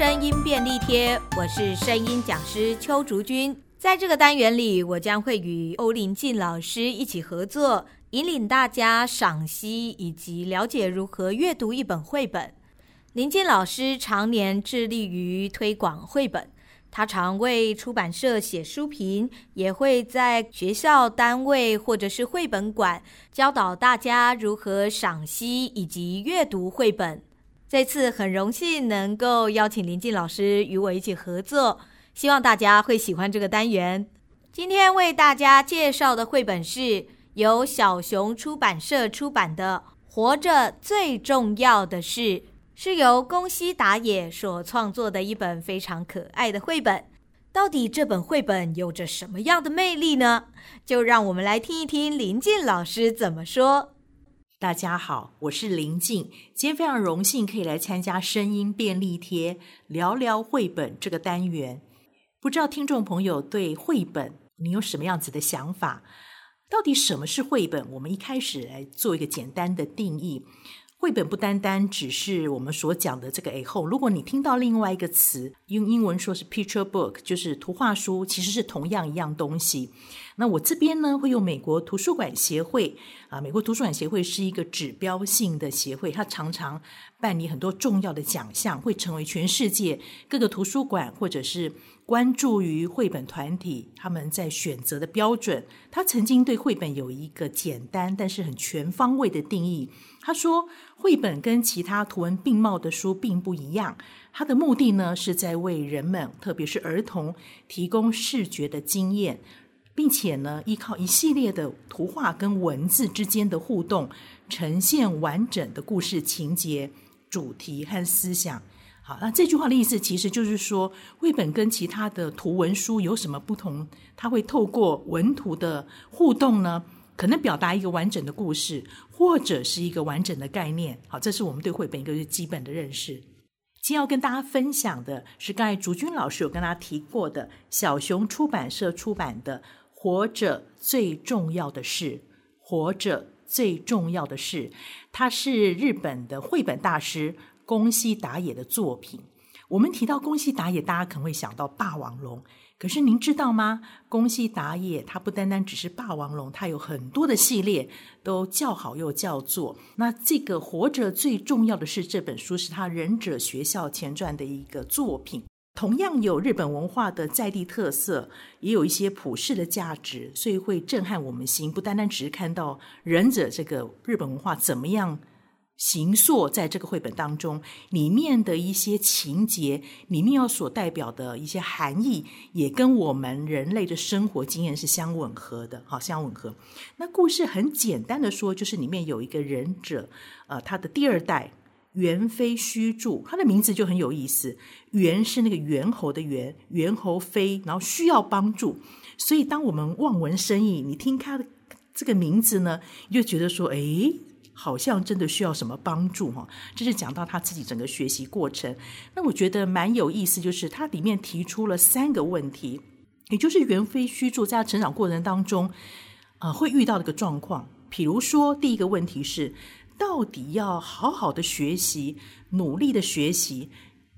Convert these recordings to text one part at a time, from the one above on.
声音便利贴，我是声音讲师邱竹君。在这个单元里，我将会与欧林静老师一起合作，引领大家赏析以及了解如何阅读一本绘本。林静老师常年致力于推广绘本，他常为出版社写书评，也会在学校单位或者是绘本馆教导大家如何赏析以及阅读绘本。这次很荣幸能够邀请林静老师与我一起合作。希望大家会喜欢这个单元。今天为大家介绍的绘本是由小熊出版社出版的《活着最重要的事》，是由宫西达也所创作的一本非常可爱的绘本。到底这本绘本有着什么样的魅力呢？就让我们来听一听林静老师怎么说。大家好，我是林静，今天非常荣幸可以来参加声音便利贴聊聊绘本这个单元。不知道听众朋友对绘本你有什么样子的想法？到底什么是绘本？我们一开始来做一个简单的定义。绘本不单单只是我们所讲的这个 A 后，如果你听到另外一个词，用英文说是 picture book，就是图画书，其实是同样一样东西。那我这边呢，会用美国图书馆协会啊，美国图书馆协会是一个指标性的协会，它常常办理很多重要的奖项，会成为全世界各个图书馆或者是关注于绘本团体他们在选择的标准。他曾经对绘本有一个简单但是很全方位的定义。他说，绘本跟其他图文并茂的书并不一样，它的目的呢，是在为人们，特别是儿童，提供视觉的经验。并且呢，依靠一系列的图画跟文字之间的互动，呈现完整的故事情节、主题和思想。好，那这句话的意思其实就是说，绘本跟其他的图文书有什么不同？它会透过文图的互动呢，可能表达一个完整的故事，或者是一个完整的概念。好，这是我们对绘本一个基本的认识。今天要跟大家分享的是刚才竹君老师有跟大家提过的，小熊出版社出版的。活着最重要的事，活着最重要的事，它是日本的绘本大师宫西达也的作品。我们提到宫西达也，大家可能会想到霸王龙。可是您知道吗？宫西达也他不单单只是霸王龙，他有很多的系列都叫好又叫座。那这个活着最重要的是这本书，是他忍者学校前传的一个作品。同样有日本文化的在地特色，也有一些普世的价值，所以会震撼我们心。不单单只是看到忍者这个日本文化怎么样形塑在这个绘本当中，里面的一些情节，里面要所代表的一些含义，也跟我们人类的生活经验是相吻合的。好，相吻合。那故事很简单的说，就是里面有一个忍者，呃，他的第二代。猿飞虚助，他的名字就很有意思。猿是那个猿猴的猿，猿猴飞，然后需要帮助。所以，当我们望文生义，你听他的这个名字呢，你就觉得说，哎，好像真的需要什么帮助哈。这是讲到他自己整个学习过程。那我觉得蛮有意思，就是他里面提出了三个问题，也就是猿飞虚助在他成长过程当中，呃，会遇到的一个状况。比如说，第一个问题是。到底要好好的学习，努力的学习，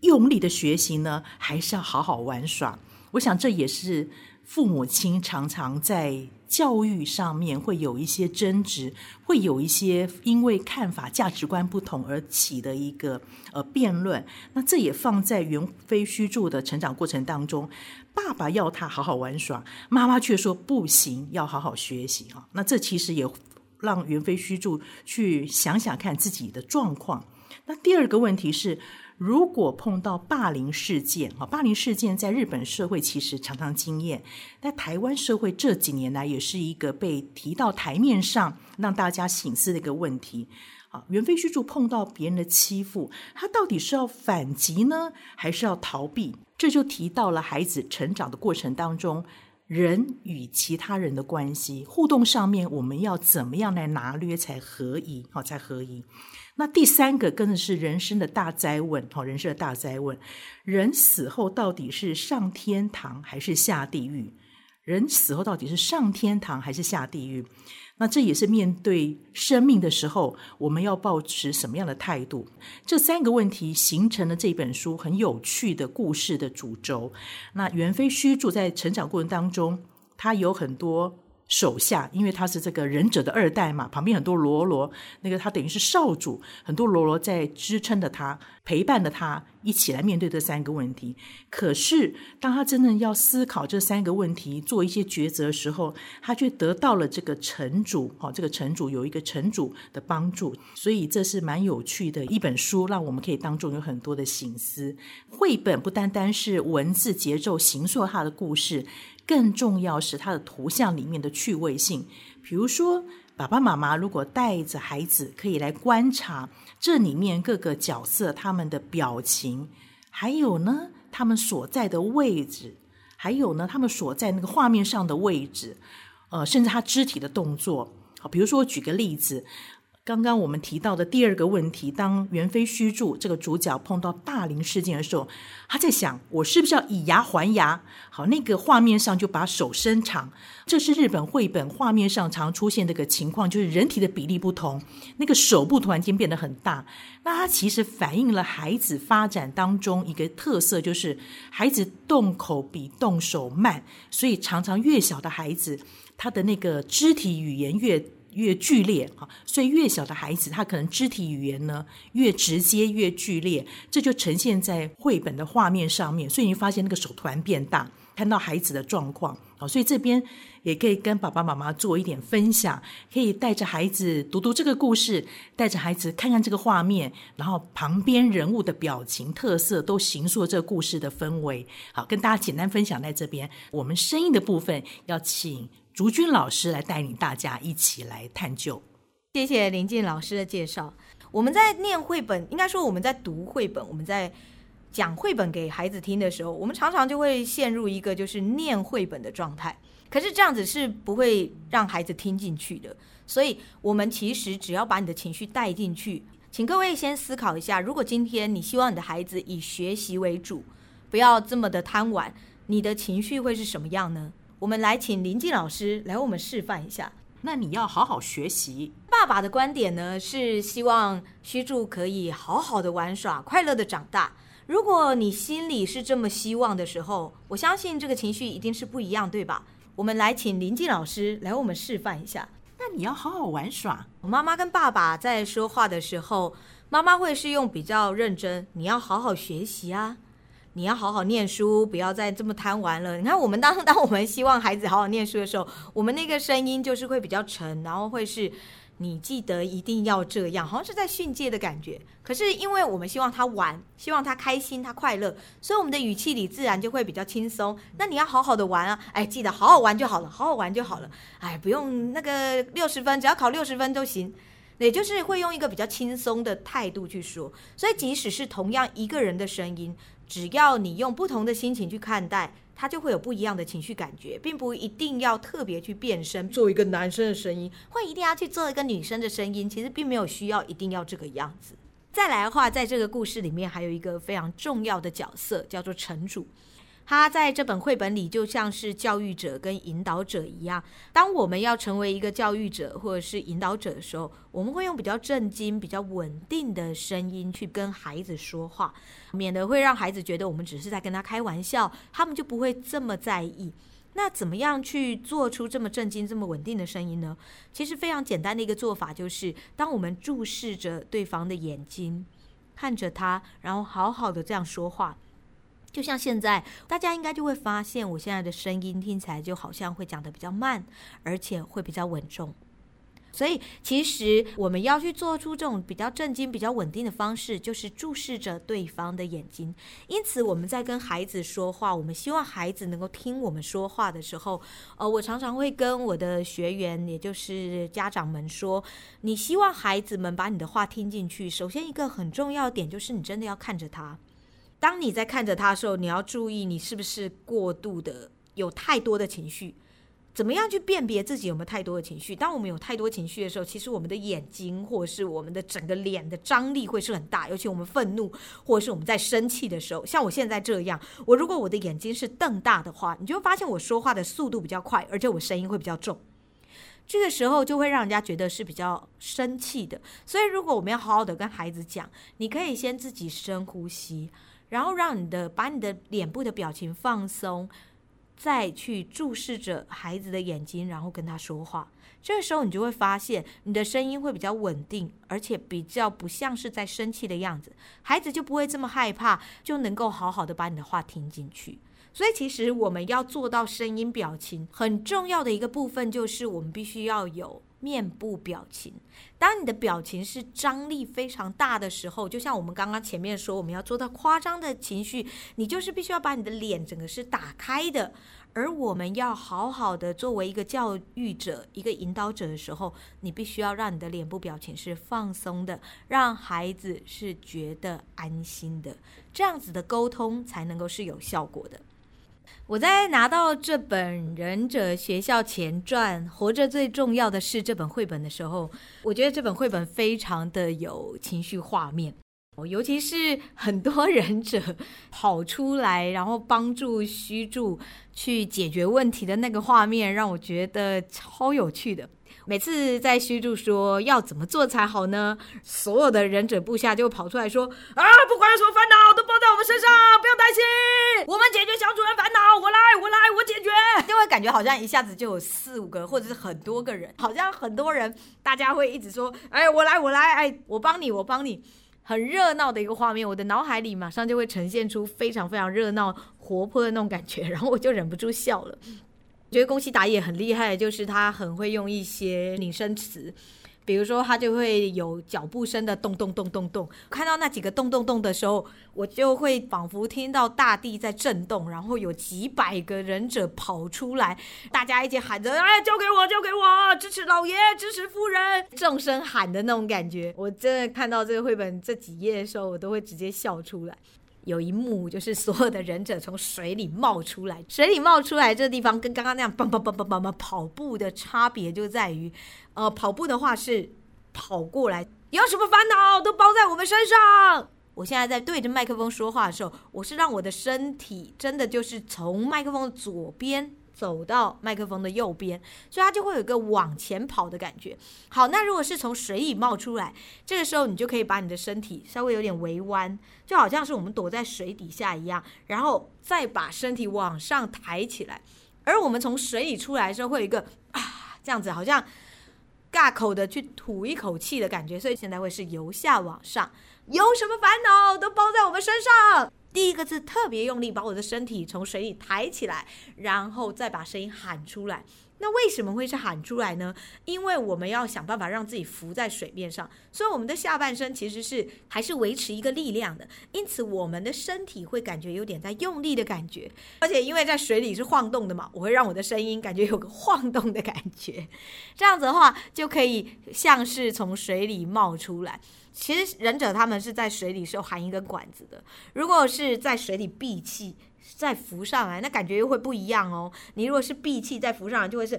用力的学习呢，还是要好好玩耍？我想这也是父母亲常常在教育上面会有一些争执，会有一些因为看法、价值观不同而起的一个呃辩论。那这也放在猿飞须助的成长过程当中，爸爸要他好好玩耍，妈妈却说不行，要好好学习啊。那这其实也。让猿飞须助去想想看自己的状况。那第二个问题是，如果碰到霸凌事件啊，霸凌事件在日本社会其实常常经验，在台湾社会这几年来也是一个被提到台面上让大家省思的一个问题。啊，猿飞须助碰到别人的欺负，他到底是要反击呢，还是要逃避？这就提到了孩子成长的过程当中。人与其他人的关系互动上面，我们要怎么样来拿捏才合宜？好，才合宜。那第三个，更是人生的大哉问。好，人生的大哉问：人死后到底是上天堂还是下地狱？人死后到底是上天堂还是下地狱？那这也是面对生命的时候，我们要保持什么样的态度？这三个问题形成了这本书很有趣的故事的主轴。那袁飞虚住在成长过程当中，他有很多。手下，因为他是这个忍者的二代嘛，旁边很多罗罗，那个他等于是少主，很多罗罗在支撑着他，陪伴着他，一起来面对这三个问题。可是，当他真正要思考这三个问题，做一些抉择的时候，他却得到了这个城主，哦，这个城主有一个城主的帮助，所以这是蛮有趣的一本书，让我们可以当中有很多的醒思。绘本不单单是文字节奏形塑他的故事。更重要是它的图像里面的趣味性，比如说爸爸妈妈如果带着孩子，可以来观察这里面各个角色他们的表情，还有呢他们所在的位置，还有呢他们所在那个画面上的位置，呃，甚至他肢体的动作。好，比如说举个例子。刚刚我们提到的第二个问题，当元妃虚竹这个主角碰到霸凌事件的时候，他在想：我是不是要以牙还牙？好，那个画面上就把手伸长，这是日本绘本画面上常出现的一个情况，就是人体的比例不同，那个手部突然间变得很大。那它其实反映了孩子发展当中一个特色，就是孩子动口比动手慢，所以常常越小的孩子，他的那个肢体语言越。越剧烈啊，所以越小的孩子，他可能肢体语言呢越直接越剧烈，这就呈现在绘本的画面上面。所以你发现那个手突然变大，看到孩子的状况啊，所以这边也可以跟爸爸妈妈做一点分享，可以带着孩子读读这个故事，带着孩子看看这个画面，然后旁边人物的表情特色都形塑这个故事的氛围。好，跟大家简单分享在这边，我们声音的部分要请。竹君老师来带领大家一起来探究。谢谢林静老师的介绍。我们在念绘本，应该说我们在读绘本，我们在讲绘本给孩子听的时候，我们常常就会陷入一个就是念绘本的状态。可是这样子是不会让孩子听进去的。所以，我们其实只要把你的情绪带进去，请各位先思考一下：如果今天你希望你的孩子以学习为主，不要这么的贪玩，你的情绪会是什么样呢？我们来请林静老师来为我们示范一下。那你要好好学习。爸爸的观点呢，是希望虚竹可以好好的玩耍，快乐的长大。如果你心里是这么希望的时候，我相信这个情绪一定是不一样，对吧？我们来请林静老师来为我们示范一下。那你要好好玩耍。我妈妈跟爸爸在说话的时候，妈妈会是用比较认真，你要好好学习啊。你要好好念书，不要再这么贪玩了。你看，我们当 当我们希望孩子好好念书的时候，我们那个声音就是会比较沉，然后会是你记得一定要这样，好像是在训诫的感觉。可是因为我们希望他玩，希望他开心，他快乐，所以我们的语气里自然就会比较轻松。那你要好好的玩啊，哎，记得好好玩就好了，好好玩就好了。哎，不用那个六十分，只要考六十分都行。也就是会用一个比较轻松的态度去说。所以即使是同样一个人的声音。只要你用不同的心情去看待，它就会有不一样的情绪感觉，并不一定要特别去变身，做一个男生的声音，或一定要去做一个女生的声音，其实并没有需要一定要这个样子。再来的话，在这个故事里面还有一个非常重要的角色，叫做城主。他在这本绘本里就像是教育者跟引导者一样。当我们要成为一个教育者或者是引导者的时候，我们会用比较震惊、比较稳定的声音去跟孩子说话，免得会让孩子觉得我们只是在跟他开玩笑，他们就不会这么在意。那怎么样去做出这么震惊、这么稳定的声音呢？其实非常简单的一个做法就是，当我们注视着对方的眼睛，看着他，然后好好的这样说话。就像现在，大家应该就会发现，我现在的声音听起来就好像会讲得比较慢，而且会比较稳重。所以，其实我们要去做出这种比较正经、比较稳定的方式，就是注视着对方的眼睛。因此，我们在跟孩子说话，我们希望孩子能够听我们说话的时候，呃，我常常会跟我的学员，也就是家长们说：你希望孩子们把你的话听进去，首先一个很重要的点就是你真的要看着他。当你在看着他的时候，你要注意你是不是过度的有太多的情绪。怎么样去辨别自己有没有太多的情绪？当我们有太多情绪的时候，其实我们的眼睛或者是我们的整个脸的张力会是很大，尤其我们愤怒或者是我们在生气的时候，像我现在这样，我如果我的眼睛是瞪大的话，你就会发现我说话的速度比较快，而且我声音会比较重。这个时候就会让人家觉得是比较生气的。所以如果我们要好好的跟孩子讲，你可以先自己深呼吸，然后让你的把你的脸部的表情放松。再去注视着孩子的眼睛，然后跟他说话。这个时候，你就会发现你的声音会比较稳定，而且比较不像是在生气的样子。孩子就不会这么害怕，就能够好好的把你的话听进去。所以，其实我们要做到声音表情很重要的一个部分，就是我们必须要有。面部表情，当你的表情是张力非常大的时候，就像我们刚刚前面说，我们要做到夸张的情绪，你就是必须要把你的脸整个是打开的。而我们要好好的作为一个教育者、一个引导者的时候，你必须要让你的脸部表情是放松的，让孩子是觉得安心的，这样子的沟通才能够是有效果的。我在拿到这本《忍者学校前传：活着最重要的是》这本绘本的时候，我觉得这本绘本非常的有情绪画面，尤其是很多 忍者跑出来，然后帮助须助去解决问题的那个画面，让我觉得超有趣的。每次在须助说要怎么做才好呢？所有的忍者部下就跑出来说：“啊，不管有什么烦恼，都包在我们身上，不用担心，我们解决小主人烦恼，我来，我来，我解决。”就会感觉好像一下子就有四五个，或者是很多个人，好像很多人，大家会一直说：“哎，我来，我来，哎，我帮你，我帮你。”很热闹的一个画面，我的脑海里马上就会呈现出非常非常热闹、活泼的那种感觉，然后我就忍不住笑了。觉得宫西达也很厉害，就是他很会用一些拟声词，比如说他就会有脚步声的咚咚咚咚咚。看到那几个咚咚咚的时候，我就会仿佛听到大地在震动，然后有几百个忍者跑出来，大家一起喊着：“哎，交给我，交给我，支持老爷，支持夫人！”众声喊的那种感觉，我真的看到这个绘本这几页的时候，我都会直接笑出来。有一幕就是所有的忍者从水里冒出来，水里冒出来这个地方跟刚刚那样蹦蹦蹦蹦蹦蹦跑步的差别就在于，呃，跑步的话是跑过来，有什么烦恼都包在我们身上。我现在在对着麦克风说话的时候，我是让我的身体真的就是从麦克风的左边。走到麦克风的右边，所以它就会有一个往前跑的感觉。好，那如果是从水里冒出来，这个时候你就可以把你的身体稍微有点微弯，就好像是我们躲在水底下一样，然后再把身体往上抬起来。而我们从水里出来的时候，会有一个啊这样子，好像尬口的去吐一口气的感觉。所以现在会是由下往上，有什么烦恼都包在我们身上。第一个字特别用力，把我的身体从水里抬起来，然后再把声音喊出来。那为什么会是喊出来呢？因为我们要想办法让自己浮在水面上，所以我们的下半身其实是还是维持一个力量的。因此，我们的身体会感觉有点在用力的感觉，而且因为在水里是晃动的嘛，我会让我的声音感觉有个晃动的感觉。这样子的话，就可以像是从水里冒出来。其实忍者他们是在水里是有含一根管子的，如果是在水里闭气再浮上来，那感觉又会不一样哦。你如果是闭气再浮上来，就会是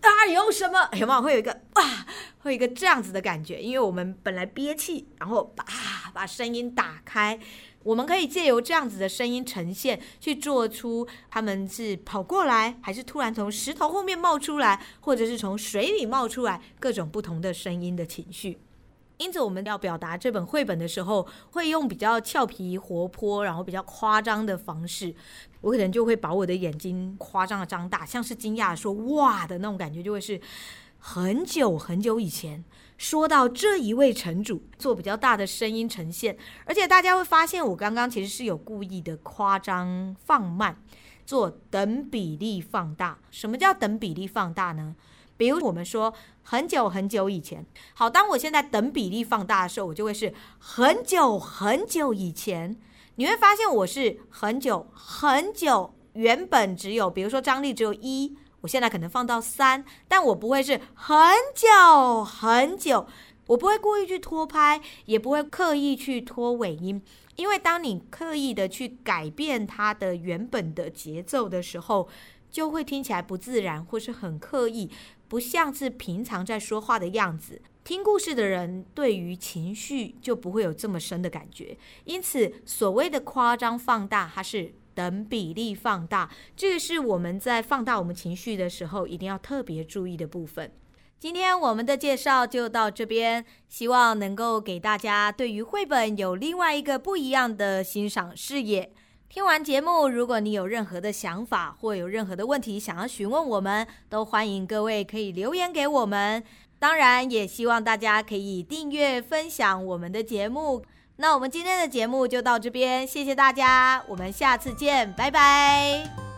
啊有什么有没有会有一个啊会有一个这样子的感觉，因为我们本来憋气，然后把把声音打开，我们可以借由这样子的声音呈现，去做出他们是跑过来，还是突然从石头后面冒出来，或者是从水里冒出来，各种不同的声音的情绪。因此，我们要表达这本绘本的时候，会用比较俏皮、活泼，然后比较夸张的方式。我可能就会把我的眼睛夸张的张大，像是惊讶说“哇”的那种感觉，就会是很久很久以前说到这一位城主，做比较大的声音呈现。而且大家会发现，我刚刚其实是有故意的夸张放慢，做等比例放大。什么叫等比例放大呢？比如我们说很久很久以前，好，当我现在等比例放大的时候，我就会是很久很久以前。你会发现我是很久很久，原本只有，比如说张力只有一，我现在可能放到三，但我不会是很久很久，我不会故意去拖拍，也不会刻意去拖尾音，因为当你刻意的去改变它的原本的节奏的时候。就会听起来不自然，或是很刻意，不像是平常在说话的样子。听故事的人对于情绪就不会有这么深的感觉。因此，所谓的夸张放大，它是等比例放大。这个是我们在放大我们情绪的时候一定要特别注意的部分。今天我们的介绍就到这边，希望能够给大家对于绘本有另外一个不一样的欣赏视野。听完节目，如果你有任何的想法或有任何的问题想要询问我们，都欢迎各位可以留言给我们。当然，也希望大家可以订阅、分享我们的节目。那我们今天的节目就到这边，谢谢大家，我们下次见，拜拜。